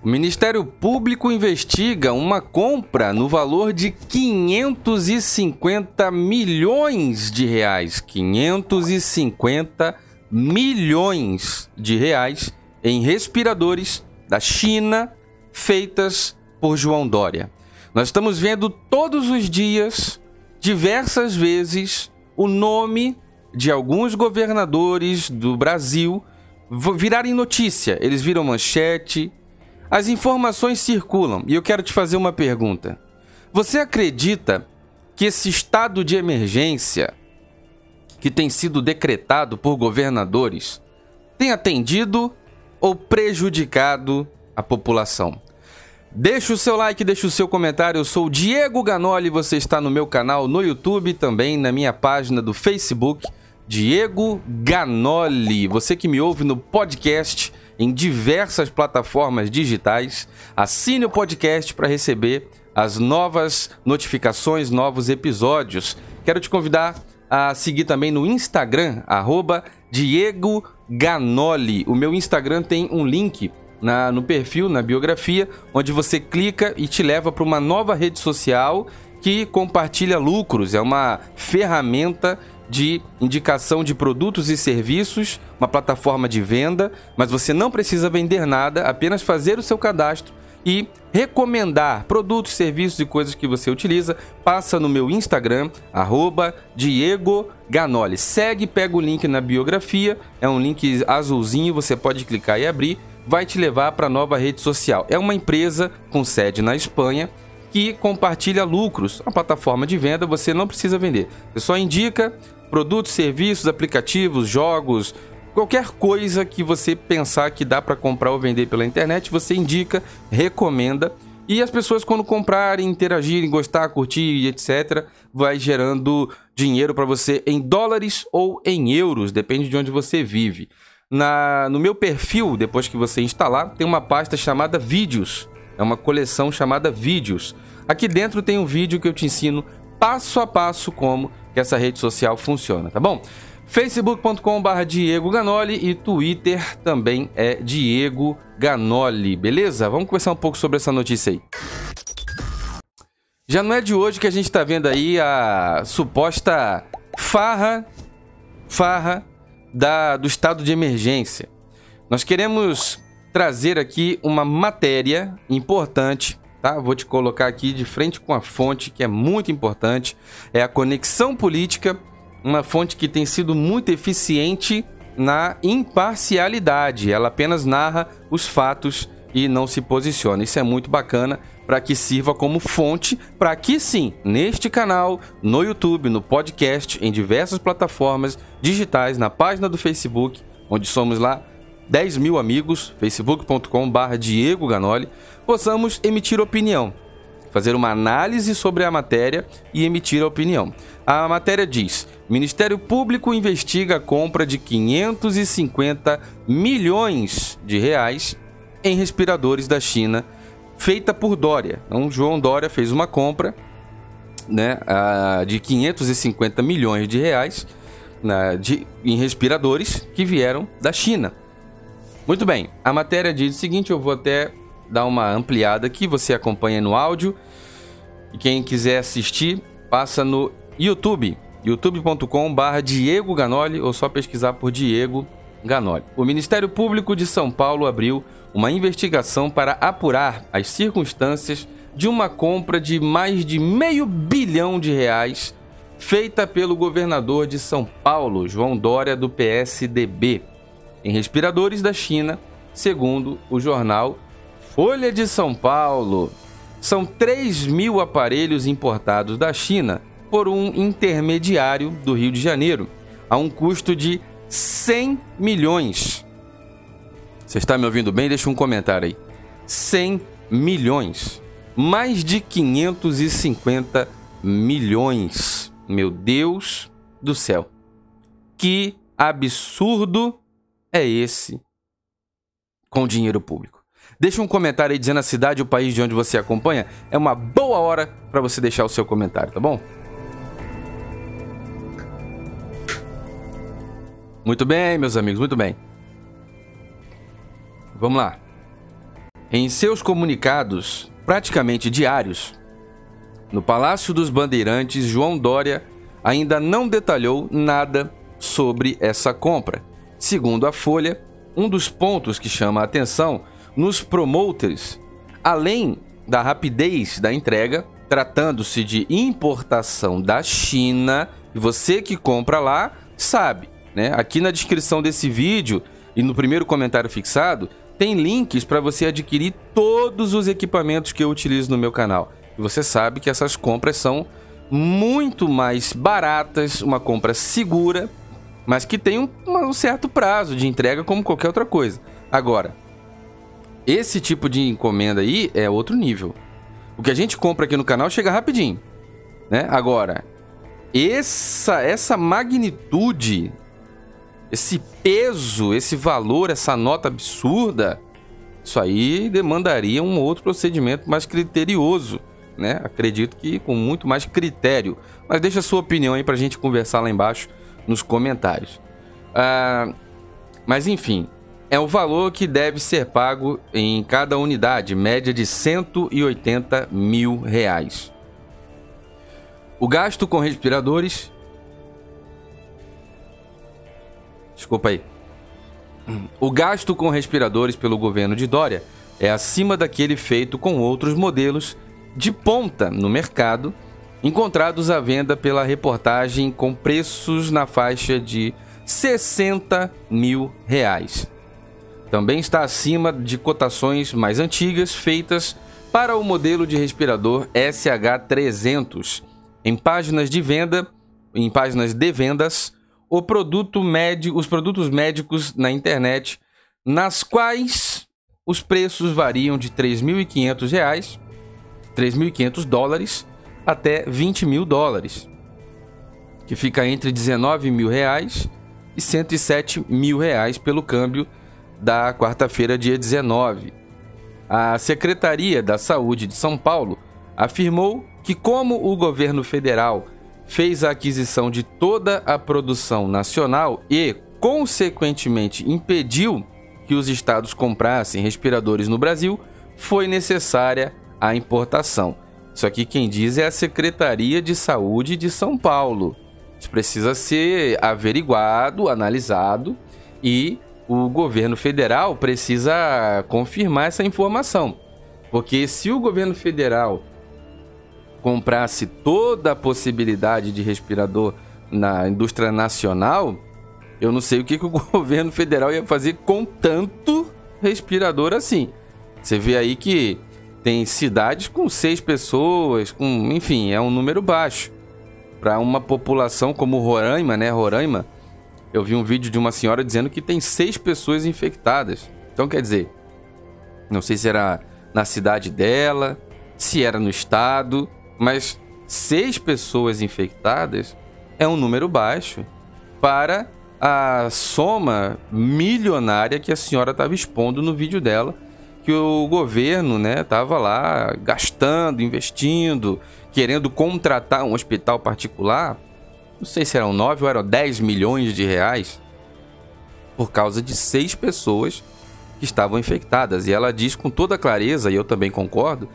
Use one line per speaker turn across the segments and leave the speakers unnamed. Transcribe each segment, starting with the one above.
O Ministério Público investiga uma compra no valor de 550 milhões de reais. 550 milhões de reais em respiradores da China feitas por João Dória. Nós estamos vendo todos os dias, diversas vezes, o nome de alguns governadores do Brasil virarem notícia. Eles viram manchete. As informações circulam e eu quero te fazer uma pergunta. Você acredita que esse estado de emergência que tem sido decretado por governadores tem atendido ou prejudicado a população? Deixa o seu like, deixa o seu comentário. Eu sou o Diego Ganoli, você está no meu canal no YouTube, também na minha página do Facebook, Diego Ganoli. Você que me ouve no podcast em diversas plataformas digitais, assine o podcast para receber as novas notificações, novos episódios. Quero te convidar a seguir também no Instagram, arroba Diego Ganoli. O meu Instagram tem um link na, no perfil, na biografia, onde você clica e te leva para uma nova rede social que compartilha lucros. É uma ferramenta de indicação de produtos e serviços, uma plataforma de venda, mas você não precisa vender nada, apenas fazer o seu cadastro e recomendar produtos, serviços e coisas que você utiliza, passa no meu Instagram, arroba Diego Ganoli. Segue, pega o link na biografia, é um link azulzinho, você pode clicar e abrir vai te levar para a nova rede social. É uma empresa com sede na Espanha que compartilha lucros. A plataforma de venda você não precisa vender. Você só indica produtos, serviços, aplicativos, jogos, qualquer coisa que você pensar que dá para comprar ou vender pela internet, você indica, recomenda. E as pessoas, quando comprarem, interagirem, gostar, curtir, etc., vai gerando dinheiro para você em dólares ou em euros, depende de onde você vive. Na, no meu perfil, depois que você instalar, tem uma pasta chamada Vídeos. É uma coleção chamada Vídeos. Aqui dentro tem um vídeo que eu te ensino passo a passo como que essa rede social funciona, tá bom? facebook.com.br Diego Ganoli e Twitter também é Diego Ganoli, beleza? Vamos conversar um pouco sobre essa notícia aí. Já não é de hoje que a gente está vendo aí a suposta farra, farra da, do estado de emergência. Nós queremos trazer aqui uma matéria importante, tá? Vou te colocar aqui de frente com a fonte que é muito importante, é a Conexão Política, uma fonte que tem sido muito eficiente na imparcialidade. Ela apenas narra os fatos e não se posiciona. Isso é muito bacana para que sirva como fonte para que sim, neste canal, no YouTube, no podcast, em diversas plataformas digitais, na página do Facebook, onde somos lá 10 mil amigos, facebook.com.br Diego Ganoli, possamos emitir opinião, fazer uma análise sobre a matéria e emitir a opinião. A matéria diz: Ministério Público investiga a compra de 550 milhões de reais em respiradores da China feita por Dória. Então, João Dória fez uma compra né, de 550 milhões de reais de, em respiradores que vieram da China. Muito bem, a matéria diz o seguinte: eu vou até dar uma ampliada aqui, você acompanha no áudio. E quem quiser assistir, passa no YouTube, youtube.com/barra Diego Ganoli, ou só pesquisar por Diego Ganoli. O Ministério Público de São Paulo abriu uma investigação para apurar as circunstâncias de uma compra de mais de meio bilhão de reais feita pelo governador de São Paulo, João Dória, do PSDB, em respiradores da China, segundo o jornal Folha de São Paulo. São 3 mil aparelhos importados da China por um intermediário do Rio de Janeiro, a um custo de 100 milhões. Você está me ouvindo bem? Deixa um comentário aí. 100 milhões. Mais de 550 milhões. Meu Deus do céu. Que absurdo é esse com dinheiro público? Deixa um comentário aí dizendo a cidade e o país de onde você acompanha. É uma boa hora para você deixar o seu comentário, tá bom? Muito bem, meus amigos, muito bem. Vamos lá. Em seus comunicados, praticamente diários, no Palácio dos Bandeirantes, João Dória ainda não detalhou nada sobre essa compra. Segundo a Folha, um dos pontos que chama a atenção nos promoters, além da rapidez da entrega, tratando-se de importação da China, e você que compra lá sabe, né? Aqui na descrição desse vídeo e no primeiro comentário fixado, tem links para você adquirir todos os equipamentos que eu utilizo no meu canal. E você sabe que essas compras são muito mais baratas, uma compra segura, mas que tem um, um certo prazo de entrega como qualquer outra coisa. Agora, esse tipo de encomenda aí é outro nível. O que a gente compra aqui no canal chega rapidinho, né? Agora, essa essa magnitude, esse peso, esse valor, essa nota absurda, isso aí demandaria um outro procedimento mais criterioso né? Acredito que com muito mais critério. Mas deixa a sua opinião aí pra gente conversar lá embaixo nos comentários. Ah, mas enfim, é o valor que deve ser pago em cada unidade, média de 180 mil reais. O gasto com respiradores. Desculpa aí. O gasto com respiradores pelo governo de Dória é acima daquele feito com outros modelos de ponta no mercado, encontrados à venda pela reportagem com preços na faixa de 60 mil reais. Também está acima de cotações mais antigas feitas para o modelo de respirador SH300 em páginas de venda, em páginas de vendas, o produto médio, os produtos médicos na internet, nas quais os preços variam de R$ 3.500 3.500 dólares até 20 mil dólares, que fica entre 19 mil reais e 107 mil reais pelo câmbio da quarta-feira, dia 19. A Secretaria da Saúde de São Paulo afirmou que, como o governo federal fez a aquisição de toda a produção nacional e, consequentemente, impediu que os estados comprassem respiradores no Brasil, foi necessária a importação. Isso aqui quem diz é a Secretaria de Saúde de São Paulo. Isso precisa ser averiguado, analisado e o governo federal precisa confirmar essa informação. Porque se o governo federal comprasse toda a possibilidade de respirador na indústria nacional, eu não sei o que, que o governo federal ia fazer com tanto respirador assim. Você vê aí que tem cidades com seis pessoas, com, enfim, é um número baixo. Para uma população como Roraima, né? Roraima, eu vi um vídeo de uma senhora dizendo que tem seis pessoas infectadas. Então, quer dizer, não sei se era na cidade dela, se era no estado, mas seis pessoas infectadas é um número baixo para a soma milionária que a senhora estava expondo no vídeo dela que o governo, né, tava lá gastando, investindo, querendo contratar um hospital particular. Não sei se eram 9 ou eram 10 milhões de reais por causa de seis pessoas que estavam infectadas. E ela diz com toda clareza, e eu também concordo,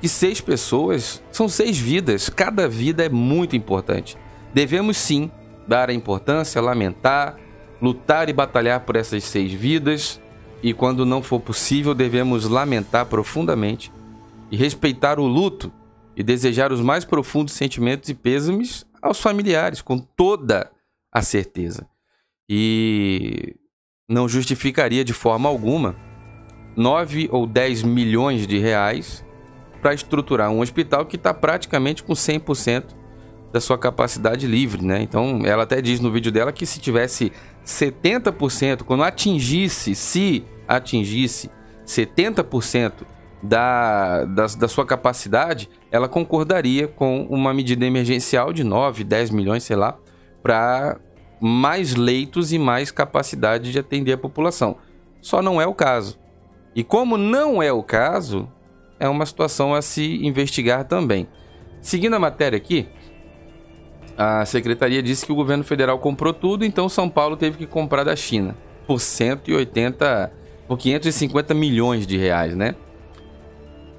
que seis pessoas são seis vidas. Cada vida é muito importante. Devemos sim dar a importância, lamentar, lutar e batalhar por essas seis vidas, e quando não for possível, devemos lamentar profundamente e respeitar o luto e desejar os mais profundos sentimentos e pêsames aos familiares, com toda a certeza. E não justificaria de forma alguma 9 ou 10 milhões de reais para estruturar um hospital que está praticamente com 100% da sua capacidade livre, né? Então, ela até diz no vídeo dela que se tivesse 70%, quando atingisse, se atingisse 70% da, da, da sua capacidade, ela concordaria com uma medida emergencial de 9, 10 milhões, sei lá, para mais leitos e mais capacidade de atender a população. Só não é o caso. E como não é o caso, é uma situação a se investigar também. Seguindo a matéria aqui, a secretaria disse que o governo federal comprou tudo, então São Paulo teve que comprar da China por 180 por 550 milhões de reais, né?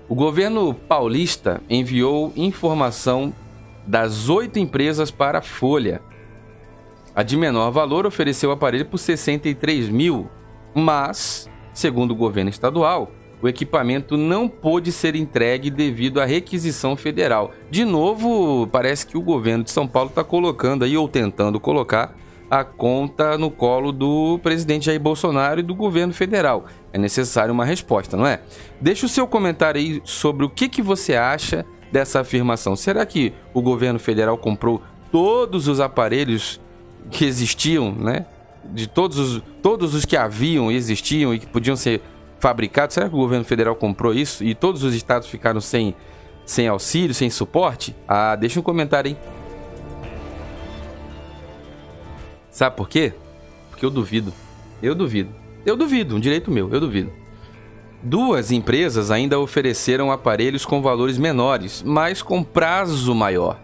O governo paulista enviou informação das oito empresas para a Folha. A de menor valor ofereceu o aparelho por 63 mil, mas, segundo o governo estadual, o equipamento não pôde ser entregue devido à requisição federal. De novo, parece que o governo de São Paulo está colocando aí, ou tentando colocar, a conta no colo do presidente Jair Bolsonaro e do governo federal. É necessário uma resposta, não é? Deixa o seu comentário aí sobre o que, que você acha dessa afirmação. Será que o governo federal comprou todos os aparelhos que existiam, né? De todos os, todos os que haviam existiam e que podiam ser fabricados? Será que o governo federal comprou isso e todos os estados ficaram sem, sem auxílio, sem suporte? Ah, deixa um comentário aí. Sabe por quê? Porque eu duvido. Eu duvido. Eu duvido, um direito meu, eu duvido. Duas empresas ainda ofereceram aparelhos com valores menores, mas com prazo maior.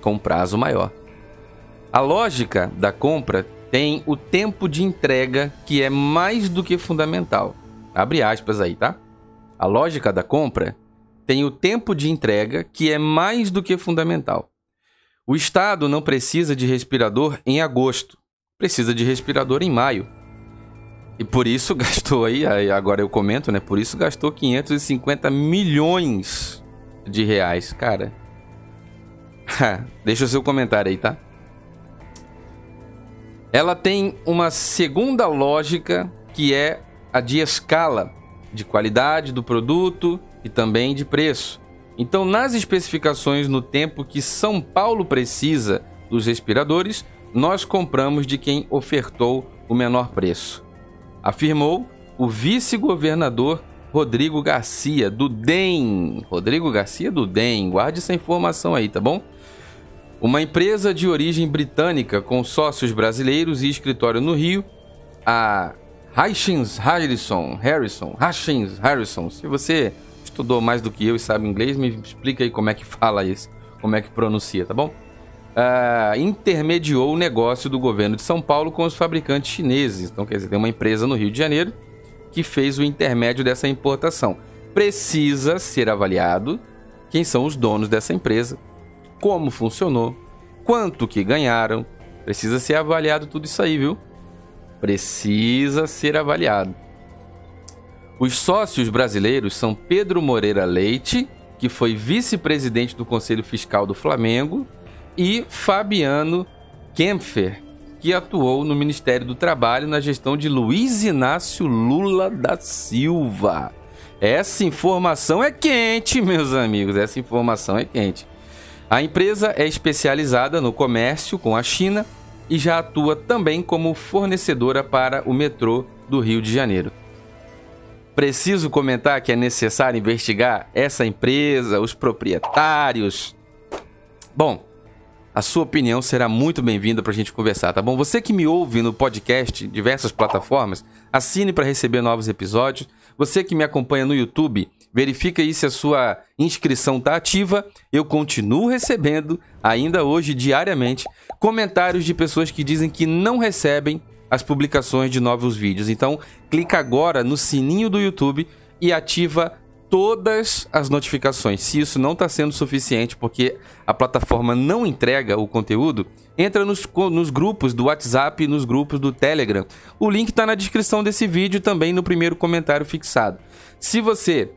Com prazo maior. A lógica da compra tem o tempo de entrega que é mais do que fundamental. Abre aspas aí, tá? A lógica da compra tem o tempo de entrega que é mais do que fundamental. O Estado não precisa de respirador em agosto, precisa de respirador em maio. E por isso gastou aí, agora eu comento, né? Por isso gastou 550 milhões de reais, cara. Deixa o seu comentário aí, tá? Ela tem uma segunda lógica que é a de escala, de qualidade do produto e também de preço. Então, nas especificações no tempo que São Paulo precisa dos respiradores, nós compramos de quem ofertou o menor preço. Afirmou o vice-governador Rodrigo Garcia, do DEM. Rodrigo Garcia do DEM, guarde essa informação aí, tá bom? Uma empresa de origem britânica com sócios brasileiros e escritório no Rio, a Hutchins Harrison, Harrison, Hutchins Harrison. Se você estudou mais do que eu e sabe inglês, me explica aí como é que fala isso, como é que pronuncia, tá bom? Uh, intermediou o negócio do governo de São Paulo com os fabricantes chineses. Então, quer dizer, tem uma empresa no Rio de Janeiro que fez o intermédio dessa importação. Precisa ser avaliado quem são os donos dessa empresa, como funcionou, quanto que ganharam. Precisa ser avaliado tudo isso aí, viu? Precisa ser avaliado. Os sócios brasileiros são Pedro Moreira Leite, que foi vice-presidente do Conselho Fiscal do Flamengo, e Fabiano Kempfer, que atuou no Ministério do Trabalho na gestão de Luiz Inácio Lula da Silva. Essa informação é quente, meus amigos, essa informação é quente. A empresa é especializada no comércio com a China e já atua também como fornecedora para o metrô do Rio de Janeiro. Preciso comentar que é necessário investigar essa empresa, os proprietários. Bom, a sua opinião será muito bem-vinda para a gente conversar, tá bom? Você que me ouve no podcast, diversas plataformas, assine para receber novos episódios. Você que me acompanha no YouTube, verifica aí se a sua inscrição está ativa. Eu continuo recebendo, ainda hoje, diariamente, comentários de pessoas que dizem que não recebem as publicações de novos vídeos. Então, clica agora no sininho do YouTube e ativa todas as notificações. Se isso não está sendo suficiente porque a plataforma não entrega o conteúdo, entra nos, nos grupos do WhatsApp e nos grupos do Telegram. O link está na descrição desse vídeo também no primeiro comentário fixado. Se você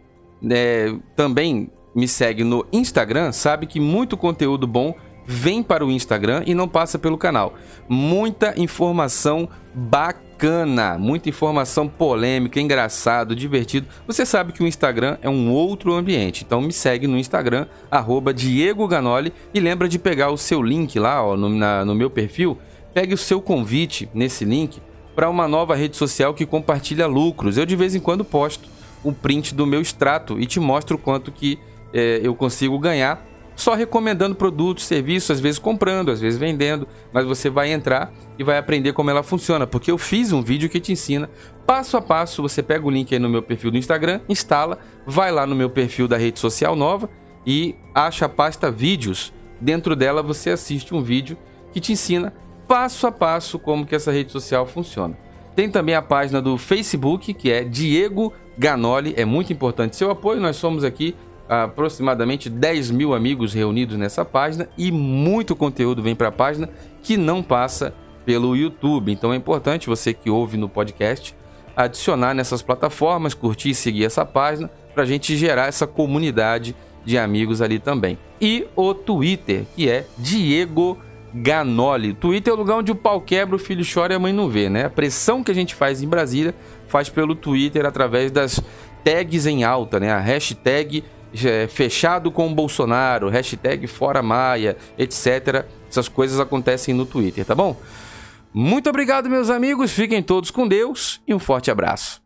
é, também me segue no Instagram, sabe que muito conteúdo bom vem para o Instagram e não passa pelo canal. Muita informação bacana, muita informação polêmica, engraçado, divertido. Você sabe que o Instagram é um outro ambiente, então me segue no Instagram, arroba Diego Ganoli, e lembra de pegar o seu link lá ó, no, na, no meu perfil, pegue o seu convite nesse link para uma nova rede social que compartilha lucros. Eu de vez em quando posto um print do meu extrato e te mostro quanto que é, eu consigo ganhar só recomendando produtos, serviços, às vezes comprando, às vezes vendendo, mas você vai entrar e vai aprender como ela funciona, porque eu fiz um vídeo que te ensina passo a passo. Você pega o link aí no meu perfil do Instagram, instala, vai lá no meu perfil da rede social nova e acha a pasta vídeos. Dentro dela você assiste um vídeo que te ensina passo a passo como que essa rede social funciona. Tem também a página do Facebook, que é Diego Ganoli. É muito importante seu apoio. Nós somos aqui aproximadamente 10 mil amigos reunidos nessa página e muito conteúdo vem para a página que não passa pelo YouTube. Então é importante você que ouve no podcast adicionar nessas plataformas, curtir e seguir essa página para a gente gerar essa comunidade de amigos ali também. E o Twitter, que é Diego Ganoli. Twitter é o lugar onde o pau quebra, o filho chora e a mãe não vê, né? A pressão que a gente faz em Brasília faz pelo Twitter através das tags em alta, né? A hashtag fechado com o Bolsonaro, hashtag fora Maia, etc. Essas coisas acontecem no Twitter, tá bom? Muito obrigado, meus amigos. Fiquem todos com Deus e um forte abraço.